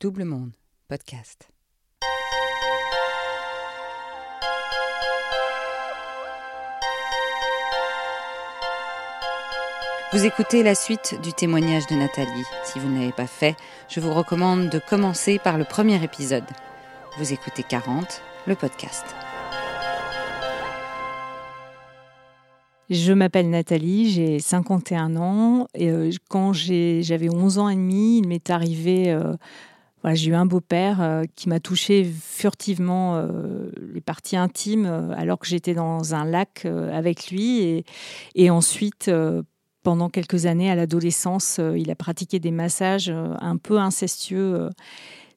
Double Monde, podcast. Vous écoutez la suite du témoignage de Nathalie. Si vous ne l'avez pas fait, je vous recommande de commencer par le premier épisode. Vous écoutez 40, le podcast. Je m'appelle Nathalie, j'ai 51 ans. Et euh, quand j'avais 11 ans et demi, il m'est arrivé. Euh, j'ai eu un beau-père euh, qui m'a touché furtivement les parties intimes alors que j'étais dans un lac avec lui. Et ensuite, pendant quelques années, à l'adolescence, il a pratiqué des massages un peu incestueux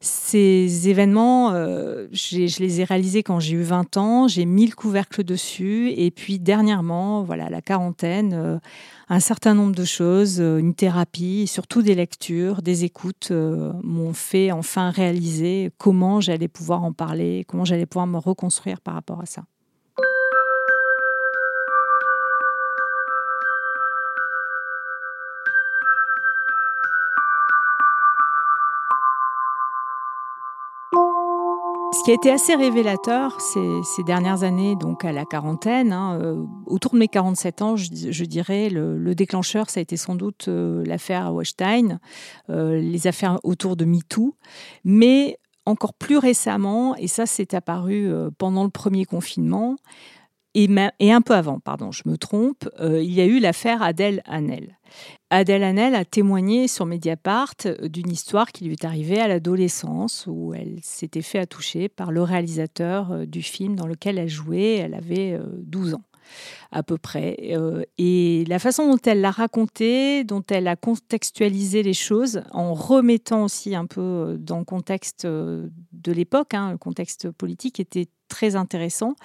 ces événements, euh, je les ai réalisés quand j'ai eu 20 ans, j'ai mis le couvercle dessus, et puis dernièrement, voilà, la quarantaine, euh, un certain nombre de choses, euh, une thérapie, surtout des lectures, des écoutes, m'ont fait enfin réaliser comment j'allais pouvoir en parler, comment j'allais pouvoir me reconstruire par rapport à ça. Ce qui a été assez révélateur ces, dernières années, donc à la quarantaine, hein, euh, autour de mes 47 ans, je, dirais, le, déclencheur, ça a été sans doute euh, l'affaire Weinstein, euh, les affaires autour de MeToo, mais encore plus récemment, et ça c'est apparu pendant le premier confinement, et, et, un peu avant, pardon, je me trompe, il y a eu l'affaire Adèle Hanel. Adèle Hanel a témoigné sur Mediapart euh, d'une histoire qui lui est arrivée à l'adolescence où elle s'était fait attoucher par le réalisateur euh, du film dans lequel elle jouait. Elle avait 12 euh, ans à peu près. Et la façon dont elle l'a raconté, dont elle a contextualisé les choses, en remettant aussi un peu dans le contexte de l'époque, hein, le contexte politique, était très intéressant.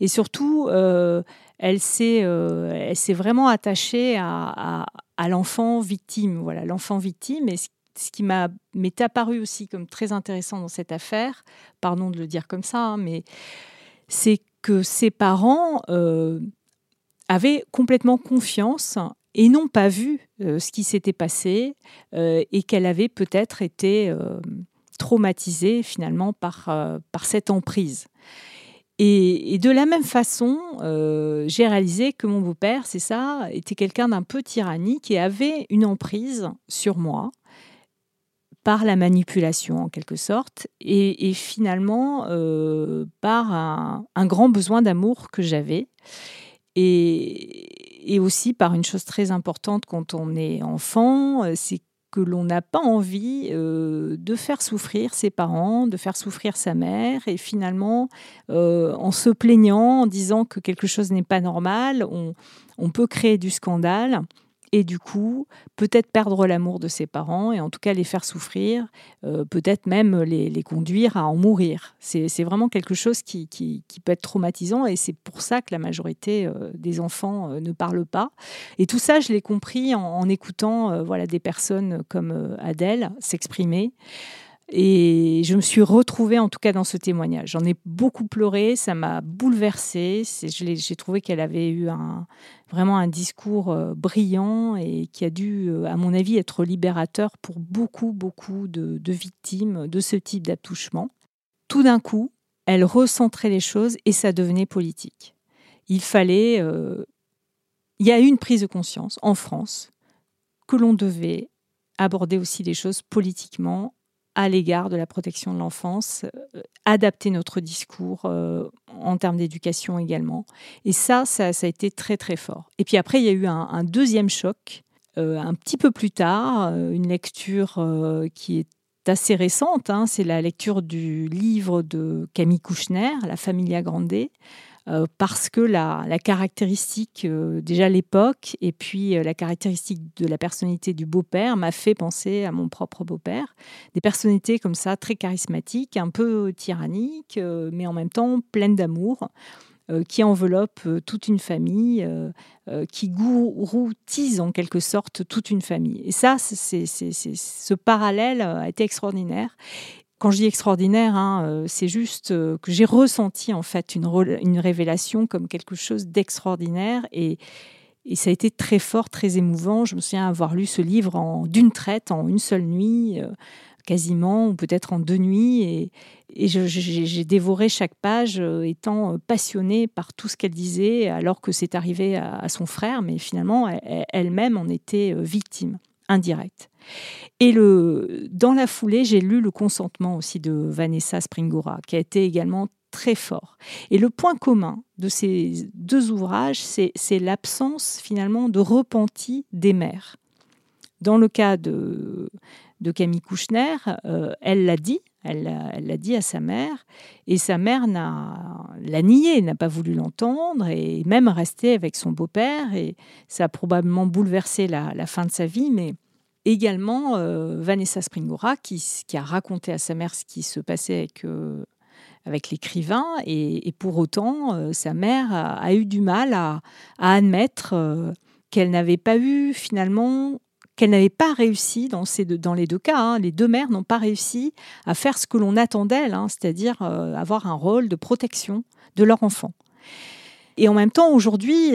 Et surtout, elle s'est vraiment attachée à, à l'enfant victime. Voilà, l'enfant victime. Et ce qui m'est apparu aussi comme très intéressant dans cette affaire, pardon de le dire comme ça, hein, mais c'est que ses parents euh, avaient complètement confiance et n'ont pas vu euh, ce qui s'était passé euh, et qu'elle avait peut-être été traumatisée finalement par, par cette emprise. Et, de la même façon, euh, j'ai réalisé que mon beau-père, c'est ça, était quelqu'un d'un peu tyrannique et avait une emprise sur moi par la manipulation en quelque sorte, et, finalement euh, par un, grand besoin d'amour que j'avais, et, et, aussi par une chose très importante quand on est enfant, euh, c'est que l'on n'a pas envie euh, de faire souffrir ses parents, de faire souffrir sa mère, et finalement, euh, en se plaignant, en disant que quelque chose n'est pas normal, on peut créer du scandale et du coup, peut-être perdre l'amour de ses parents et en tout cas les faire souffrir, euh, peut-être même les, conduire à en mourir. C'est vraiment quelque chose qui, peut être traumatisant et c'est pour ça que la majorité euh, des enfants euh, ne parlent pas. Et tout ça, je l'ai compris en, écoutant voilà, des personnes comme Adèle s'exprimer. Et je me suis retrouvée en tout cas dans ce témoignage. J'en ai beaucoup pleuré, ça m'a bouleversée. J'ai trouvé qu'elle avait eu un, vraiment un discours euh, brillant et qui a dû, euh, à mon avis, être libérateur pour beaucoup, beaucoup de, victimes de ce type d'attouchement. Tout d'un coup, elle recentrait les choses et ça devenait politique. Il fallait... Euh, il y a eu une prise de conscience en France que l'on devait aborder aussi les choses politiquement à l'égard de la protection de l'enfance, euh, adapter notre discours euh, en termes d'éducation également. Et ça, ça, a été très très fort. Et puis après, il y a eu un, deuxième choc, euh, un petit peu plus tard, une lecture qui est assez récente, hein. c'est la lecture du livre de Camille Kouchner, La Familia Grande, parce que la, caractéristique, euh, déjà l'époque, et puis euh, la caractéristique de la personnalité du beau-père m'a fait penser à mon propre beau-père. Des personnalités comme ça, très charismatiques, un peu tyranniques, mais en même temps pleines d'amour. qui enveloppent toute une famille, qui gouroutisent en quelque sorte toute une famille. Et ça, c'est, ce parallèle a été extraordinaire. Quand je dis extraordinaire, hein, euh, c'est juste euh, que j'ai ressenti en fait une, révélation comme quelque chose d'extraordinaire et, ça a été très fort, très émouvant. Je me souviens avoir lu ce livre en d'une traite, en une seule nuit, euh, quasiment, ou peut-être en deux nuits. Et, j'ai dévoré chaque page, étant passionnée par tout ce qu'elle disait, alors que c'est arrivé à, son frère, mais finalement, elle-même en était victime indirecte. Et le, dans la foulée, j'ai lu Le consentement aussi de Vanessa Springora, qui a été également très fort. Et le point commun de ces deux ouvrages, c'est l'absence finalement de repenti des mères. Dans le cas de, de Camille Kouchner, euh, elle l'a dit, elle l'a dit à sa mère, et sa mère l'a nié, n'a pas voulu l'entendre, et même resté avec son beau-père, et ça a probablement bouleversé la, fin de sa vie, mais également euh, Vanessa Springora, qui, a raconté à sa mère ce qui se passait avec, euh, l'écrivain, et, pour autant, euh, sa mère a, eu du mal à, admettre qu'elle n'avait pas eu finalement qu'elle n'avait pas réussi dans, les deux cas. Hein. les deux mères n'ont pas réussi à faire ce que l'on attend d'elles, hein, c'est-à-dire euh, avoir un rôle de protection de leur enfant. Et en même temps, aujourd'hui,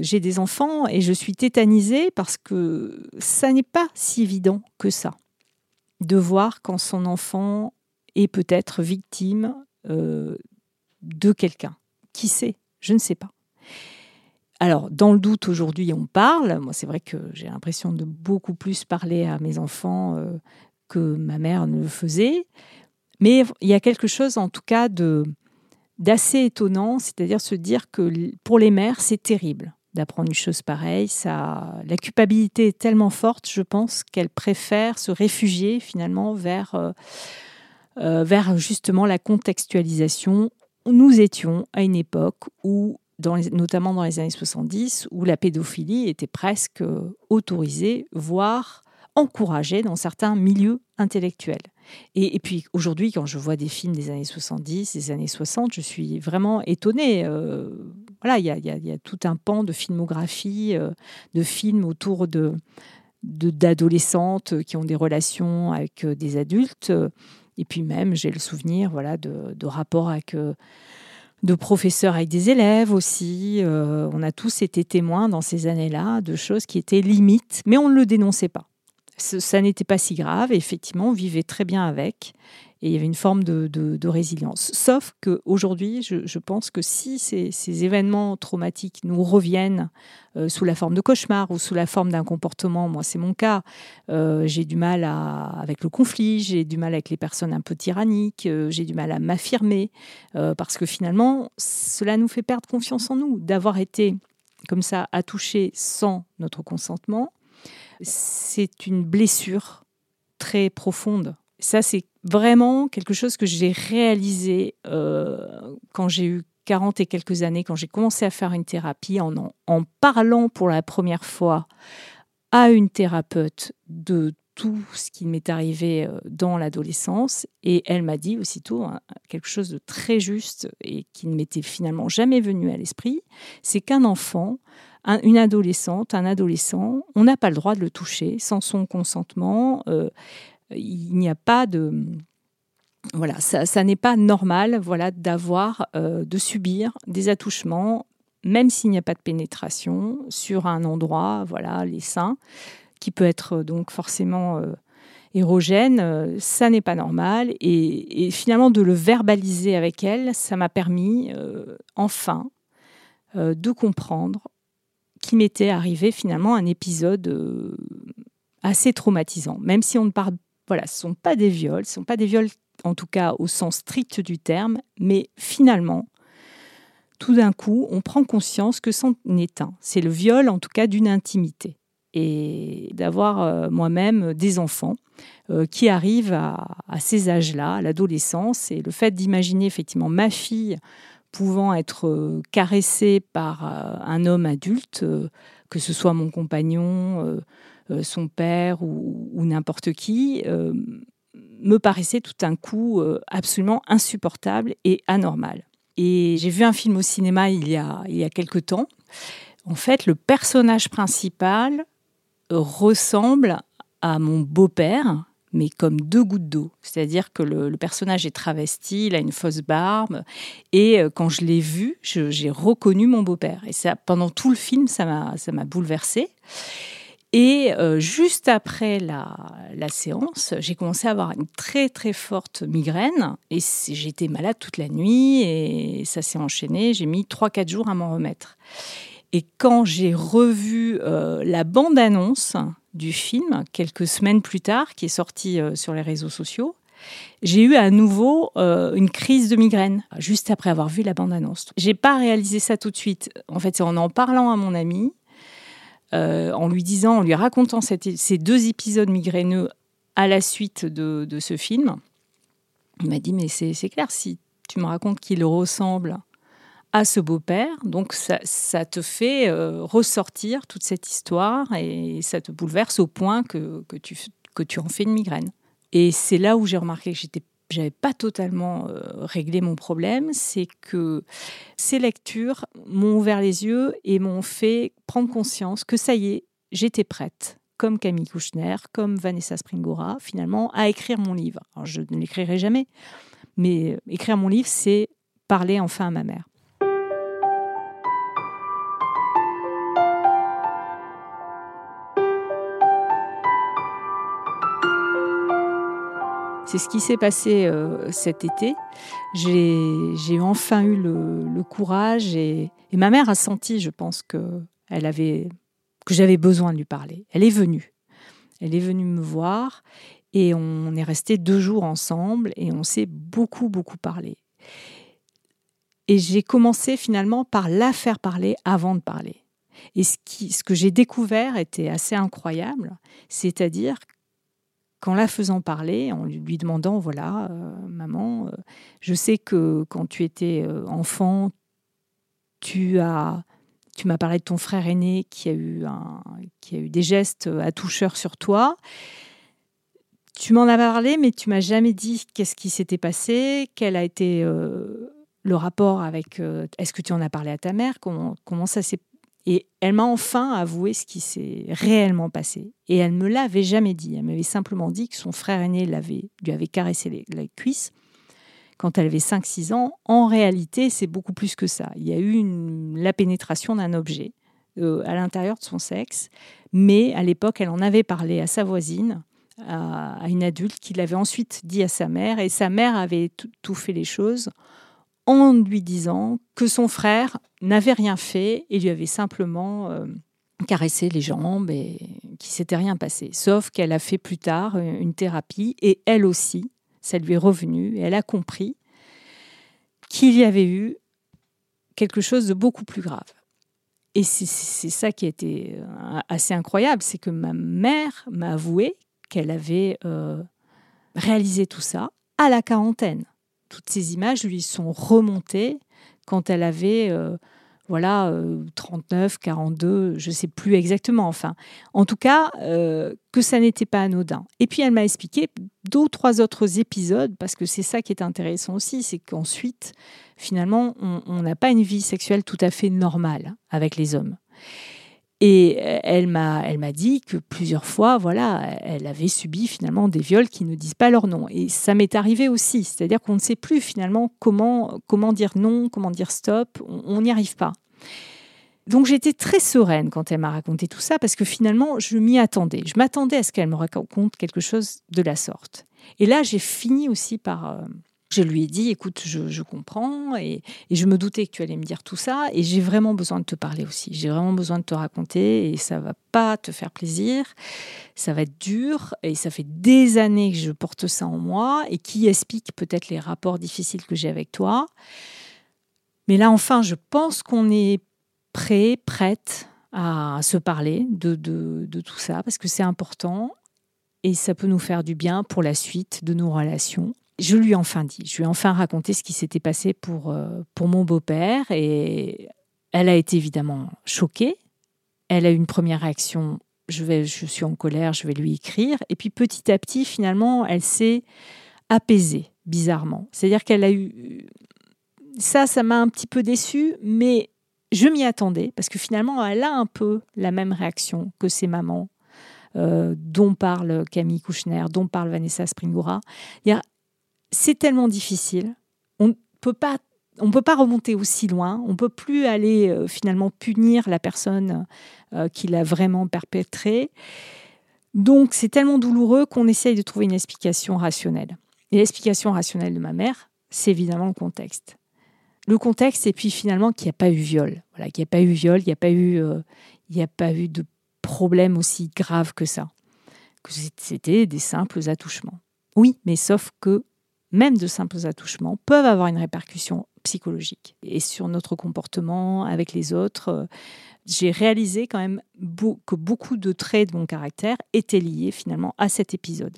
j'ai des enfants et je suis tétanisée parce que ça n'est pas si évident que ça de voir quand son enfant est peut-être victime euh, de quelqu'un. Qui sait? Je ne sais pas. Alors, dans le doute, aujourd'hui, on parle. Moi, c'est vrai que j'ai l'impression de beaucoup plus parler à mes enfants euh, que ma mère ne le faisait. Mais il y a quelque chose, en tout cas, de d'assez étonnant, c'est-à-dire se dire que pour les mères, c'est terrible d'apprendre une chose pareille. Ça, la culpabilité est tellement forte, je pense, qu'elles préfèrent se réfugier finalement vers euh, euh, vers justement la contextualisation. Nous étions à une époque où, notamment dans les années 70, où la pédophilie était presque autorisée, voire encouragée dans certains milieux intellectuels. Et, puis aujourd'hui, quand je vois des films des années 70, des années 60, je suis vraiment étonnée. Euh, voilà, il y, a, tout un pan de filmographie, euh, de films autour de d'adolescentes qui ont des relations avec des adultes et puis même, j'ai le souvenir voilà, de, rapports avec euh, de professeurs avec des élèves aussi. Euh, on a tous été témoins dans ces années-là de choses qui étaient limites, mais on ne le dénonçait pas. ça n'était pas si grave, effectivement, on vivait très bien avec et il y avait une forme de, résilience. Sauf qu'aujourd'hui, je, je pense que si ces, événements traumatiques nous reviennent euh, sous la forme de cauchemar ou sous la forme d'un comportement, moi c'est mon cas, euh, j'ai du mal avec le conflit, j'ai du mal avec les personnes un peu tyranniques, euh, j'ai du mal à m'affirmer, parce que finalement, cela nous fait perdre confiance en nous, d'avoir été comme ça à toucher sans notre consentement. C'est une blessure très profonde ça, c'est vraiment quelque chose que j'ai réalisé euh, quand j'ai eu 40 et quelques années, quand j'ai commencé à faire une thérapie, en, en parlant pour la première fois à une thérapeute de tout ce qui m'est arrivé euh, dans l'adolescence. Et elle m'a dit aussitôt hein, quelque chose de très juste et qui ne m'était finalement jamais venu à l'esprit, c'est qu'un enfant, une adolescente, un adolescent, on n'a pas le droit de le toucher sans son consentement. Euh, il n'y a pas de voilà, ça, n'est pas normal, voilà, d'avoir, euh, de subir des attouchements, même s'il n'y a pas de pénétration sur un endroit, voilà, les seins, qui peut être euh, donc forcément euh, érogène, ça n'est pas normal. Et, finalement, de le verbaliser avec elle, ça m'a permis, enfin, de comprendre qu'il m'était arrivé finalement un épisode assez traumatisant, même si on ne parle voilà, ce ne sont pas des viols, ce ne sont pas des viols en tout cas au sens strict du terme, mais finalement, tout d'un coup, on prend conscience que c'en est un. C'est le viol en tout cas d'une intimité. Et d'avoir euh, moi-même des enfants euh, qui arrivent à, ces âges-là, à l'adolescence, et le fait d'imaginer effectivement ma fille pouvant être euh, caressée par un homme adulte, que ce soit mon compagnon, son père ou, n'importe qui, euh, me paraissait tout d'un coup euh, absolument insupportable et anormal. Et j'ai vu un film au cinéma il y a, il y a quelque temps. En fait, le personnage principal ressemble à mon beau-père, mais comme deux gouttes d'eau. C'est-à-dire que le, personnage est travesti, il a une fausse barbe, et quand je l'ai vu, j'ai reconnu mon beau-père. Et ça, pendant tout le film, ça m'a bouleversée. Et euh, juste après la, séance, j'ai commencé à avoir une très très forte migraine et j'étais malade toute la nuit et ça s'est enchaîné. J'ai mis 3-4 jours à m'en remettre. Et quand j'ai revu euh, la bande-annonce du film, quelques semaines plus tard, qui est sortie euh, sur les réseaux sociaux, j'ai eu à nouveau une crise de migraine, juste après avoir vu la bande-annonce. J'ai pas réalisé ça tout de suite. En fait, c'est en en parlant à mon ami euh, en lui disant, en lui racontant ces deux épisodes migraineux à la suite de, ce film. Il m'a dit, mais c'est clair, si tu me racontes qu'il ressemble à ce beau-père, donc ça, te fait euh, ressortir toute cette histoire et ça te bouleverse au point que, tu, que tu en fais une migraine. Et c'est là où j'ai remarqué que j'étais j'avais pas totalement euh, réglé mon problème, c'est que ces lectures m'ont ouvert les yeux et m'ont fait prendre conscience que ça y est, j'étais prête, comme Camille Kouchner, comme Vanessa Springora, finalement, à écrire mon livre. Alors, je ne l'écrirai jamais, mais écrire mon livre, c'est parler enfin à ma mère. C'est ce qui s'est passé euh, cet été. J'ai enfin eu le, courage et, ma mère a senti, je pense, que j'avais besoin de lui parler. Elle est venue. Elle est venue me voir et on est resté deux jours ensemble et on s'est beaucoup beaucoup parlé. Et j'ai commencé finalement par la faire parler avant de parler. Et ce, qui, ce que j'ai découvert était assez incroyable, c'est-à-dire qu'en la faisant parler, en lui demandant, voilà, euh, maman, euh, je sais que quand tu étais euh, enfant, tu as, tu m'as parlé de ton frère aîné qui a eu, un, qui a eu des gestes à toucheur sur toi. Tu m'en as parlé, mais tu m'as jamais dit qu'est-ce qui s'était passé, quel a été le rapport avec. Est-ce que tu en as parlé à ta mère Comment, comment ça s'est et elle m'a enfin avoué ce qui s'est réellement passé. Et elle ne me l'avait jamais dit. Elle m'avait simplement dit que son frère aîné lui avait caressé les, cuisses quand elle avait 5-6 ans. En réalité, c'est beaucoup plus que ça. Il y a eu la pénétration d'un objet euh, à l'intérieur de son sexe. Mais à l'époque, elle en avait parlé à sa voisine, à, une adulte, qui l'avait ensuite dit à sa mère. Et sa mère avait tout fait les choses en lui disant que son frère n'avait rien fait et lui avait simplement euh, caressé les jambes et qu'il s'était rien passé. Sauf qu'elle a fait plus tard une thérapie et elle aussi, ça lui est revenu et elle a compris qu'il y avait eu quelque chose de beaucoup plus grave. Et c'est ça qui été euh, assez incroyable, c'est que ma mère m'a avoué qu'elle avait euh, réalisé tout ça à la quarantaine toutes ces images lui sont remontées quand elle avait euh, voilà 39, euh, 42, je ne sais plus exactement. Enfin, en tout cas, euh, que ça n'était pas anodin. Et puis elle m'a expliqué deux ou trois autres épisodes parce que c'est ça qui est intéressant aussi, c'est qu'ensuite, finalement, on n'a pas une vie sexuelle tout à fait normale avec les hommes. Et elle m'a, elle m'a dit que plusieurs fois, voilà, elle avait subi finalement des viols qui ne disent pas leur nom. Et ça m'est arrivé aussi, c'est-à-dire qu'on ne sait plus finalement comment, comment dire non, comment dire stop, on n'y arrive pas. Donc j'étais très sereine quand elle m'a raconté tout ça parce que finalement je m'y attendais. Je m'attendais à ce qu'elle me raconte quelque chose de la sorte. Et là j'ai fini aussi par euh, je lui ai dit, écoute, je, comprends et, je me doutais que tu allais me dire tout ça et j'ai vraiment besoin de te parler aussi. J'ai vraiment besoin de te raconter et ça va pas te faire plaisir. Ça va être dur et ça fait des années que je porte ça en moi et qui explique peut-être les rapports difficiles que j'ai avec toi. Mais là, enfin, je pense qu'on est prêt, prête à se parler de, de tout ça parce que c'est important et ça peut nous faire du bien pour la suite de nos relations je lui ai enfin dit, je lui ai enfin raconté ce qui s'était passé pour, euh, pour mon beau-père et elle a été évidemment choquée. Elle a eu une première réaction, je, vais, je suis en colère, je vais lui écrire. Et puis petit à petit, finalement, elle s'est apaisée, bizarrement. C'est-à-dire qu'elle a eu... Ça, ça m'a un petit peu déçue, mais je m'y attendais, parce que finalement, elle a un peu la même réaction que ses mamans, euh, dont parle Camille Kouchner, dont parle Vanessa Springora c'est tellement difficile. On ne peut pas on peut pas remonter aussi loin, on peut plus aller euh, finalement punir la personne euh, qui l'a vraiment perpétré. Donc c'est tellement douloureux qu'on essaye de trouver une explication rationnelle. Et l'explication rationnelle de ma mère, c'est évidemment le contexte. Le contexte, et puis finalement qu'il n'y a pas eu viol. Voilà, qu'il n'y a pas eu viol, il n'y a pas eu, euh, a pas eu de problème aussi grave que ça. C'était des simples attouchements. Oui, mais sauf que même de simples attouchements peuvent avoir une répercussion psychologique et sur notre comportement avec les autres. J'ai réalisé quand même que beaucoup de traits de mon caractère étaient liés finalement à cet épisode.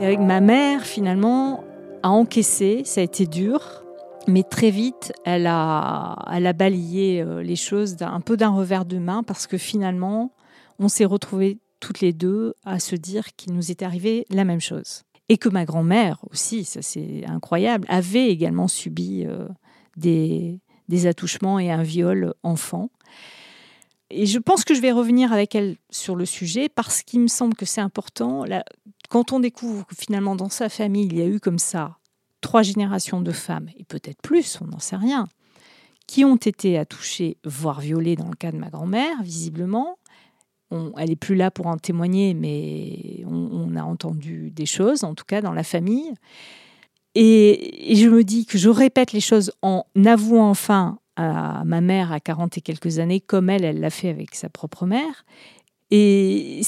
Et avec ma mère, finalement, à encaisser, ça a été dur. Mais très vite, elle a, balayé euh, les choses un peu d'un revers de main parce que finalement, on s'est retrouvés toutes les deux à se dire qu'il nous était arrivé la même chose. Et que ma grand-mère aussi, ça c'est incroyable, avait également subi euh, des attouchements et un viol enfant. Et je pense que je vais revenir avec elle sur le sujet parce qu'il me semble que c'est important. quand on découvre que finalement dans sa famille, il y a eu comme ça trois générations de femmes, et peut-être plus, on n'en sait rien, qui ont été attouchées, voire violées dans le cas de ma grand-mère, visiblement. elle n'est plus là pour en témoigner, mais on, a entendu des choses, en tout cas dans la famille. Et, je me dis que je répète les choses en avouant enfin à ma mère à 40 et quelques années, comme elle, elle l'a fait avec sa propre mère. Et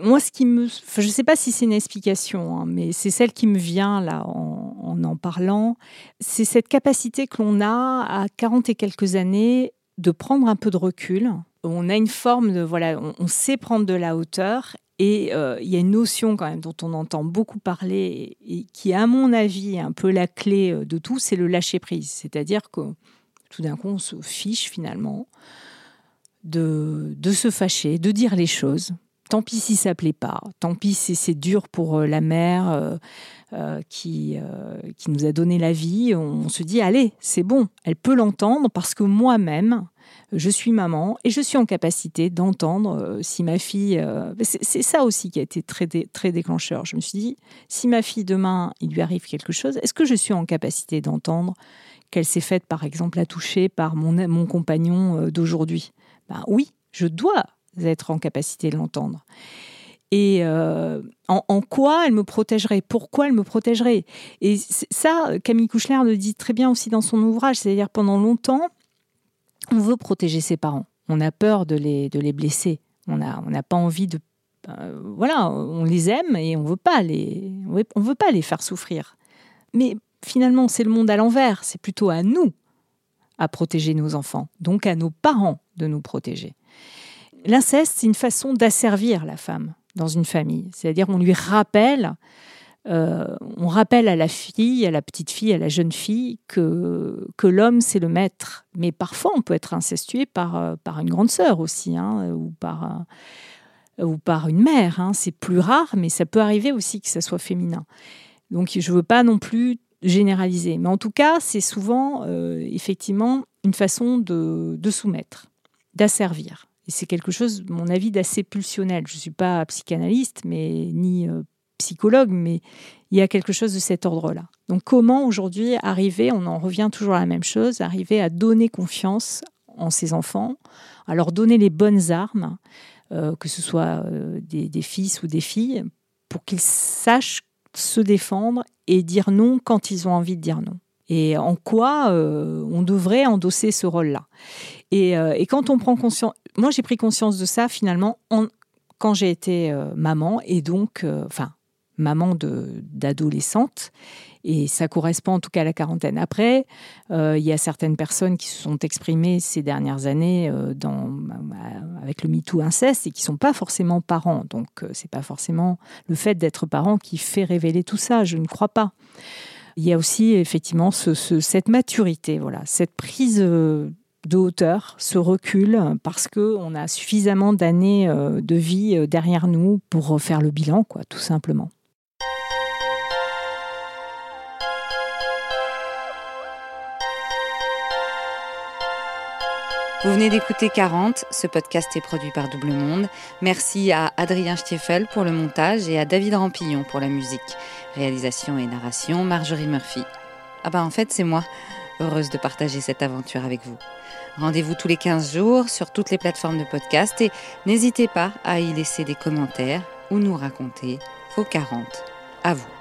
moi, ce qui me, je ne sais pas si c'est une explication, hein, mais c'est celle qui me vient là en en, parlant, c'est cette capacité que l'on a à 40 et quelques années de prendre un peu de recul. On a une forme de voilà, on, sait prendre de la hauteur et euh, il y a une notion quand même dont on entend beaucoup parler et, qui, à mon avis, est un peu la clé euh, de tout, c'est le lâcher prise. C'est-à-dire que tout d'un coup, on se fiche finalement de, de se fâcher, de dire les choses. Tant pis si ça plaît pas, tant pis si c'est dur pour euh, la mère euh, euh, qui, qui nous a donné la vie. On, se dit, allez, c'est bon, elle peut l'entendre parce que moi-même, je suis maman et je suis en capacité d'entendre si ma fille. c'est ça aussi qui a été très, très déclencheur. Je me suis dit, si ma fille demain, il lui arrive quelque chose, est-ce que je suis en capacité d'entendre qu'elle s'est faite, par exemple, à toucher par mon, mon compagnon d'aujourd'hui? Ben oui, je dois être en capacité de l'entendre. Et euh, en, quoi elle me protégerait? Pourquoi elle me protégerait? Et ça, Camille Kouchner le dit très bien aussi dans son ouvrage, c'est-à-dire pendant longtemps, on veut protéger ses parents. On a peur de les, de les blesser. On n'a on pas envie de... Euh, voilà, on les aime et on veut pas les, on veut pas les faire souffrir. Mais finalement, c'est le monde à l'envers. C'est plutôt à nous à protéger nos enfants, donc à nos parents de nous protéger. L'inceste, c'est une façon d'asservir la femme dans une famille. C'est-à-dire, on lui rappelle, euh, on rappelle à la fille, à la petite fille, à la jeune fille que, que l'homme, c'est le maître. Mais parfois, on peut être incestué par, euh, par une grande sœur aussi, hein, ou, par, ou par une mère. Hein. C'est plus rare, mais ça peut arriver aussi que ça soit féminin. Donc, je ne veux pas non plus généraliser. Mais en tout cas, c'est souvent euh, effectivement une façon de, soumettre, d'asservir. Et c'est quelque chose, mon avis, d'assez pulsionnel. Je ne suis pas psychanalyste, mais ni euh, psychologue, mais il y a quelque chose de cet ordre-là. Donc comment aujourd'hui arriver, on en revient toujours à la même chose, arriver à donner confiance en ses enfants, à leur donner les bonnes armes, euh, que ce soit des, des, fils ou des filles, pour qu'ils sachent se défendre et dire non quand ils ont envie de dire non. Et en quoi euh, on devrait endosser ce rôle-là. Euh, et, quand on prend conscience, moi j'ai pris conscience de ça finalement quand j'ai été euh, maman et donc, enfin, maman d'adolescente et ça correspond en tout cas à la quarantaine. Après, euh, il y a certaines personnes qui se sont exprimées ces dernières années euh, euh, avec le MeToo inceste et qui ne sont pas forcément parents. Donc, ce n'est pas forcément le fait d'être parent qui fait révéler tout ça, je ne crois pas. Il y a aussi effectivement cette maturité, voilà, cette prise de hauteur, ce recul, parce qu'on a suffisamment d'années de vie derrière nous pour faire le bilan, quoi, tout simplement. Vous venez d'écouter 40, ce podcast est produit par Double Monde. Merci à Adrien Stiefel pour le montage et à David Rampillon pour la musique. Réalisation et narration, Marjorie Murphy. Ah bah en fait c'est moi, heureuse de partager cette aventure avec vous. Rendez-vous tous les 15 jours sur toutes les plateformes de podcast et n'hésitez pas à y laisser des commentaires ou nous raconter vos 40. À vous.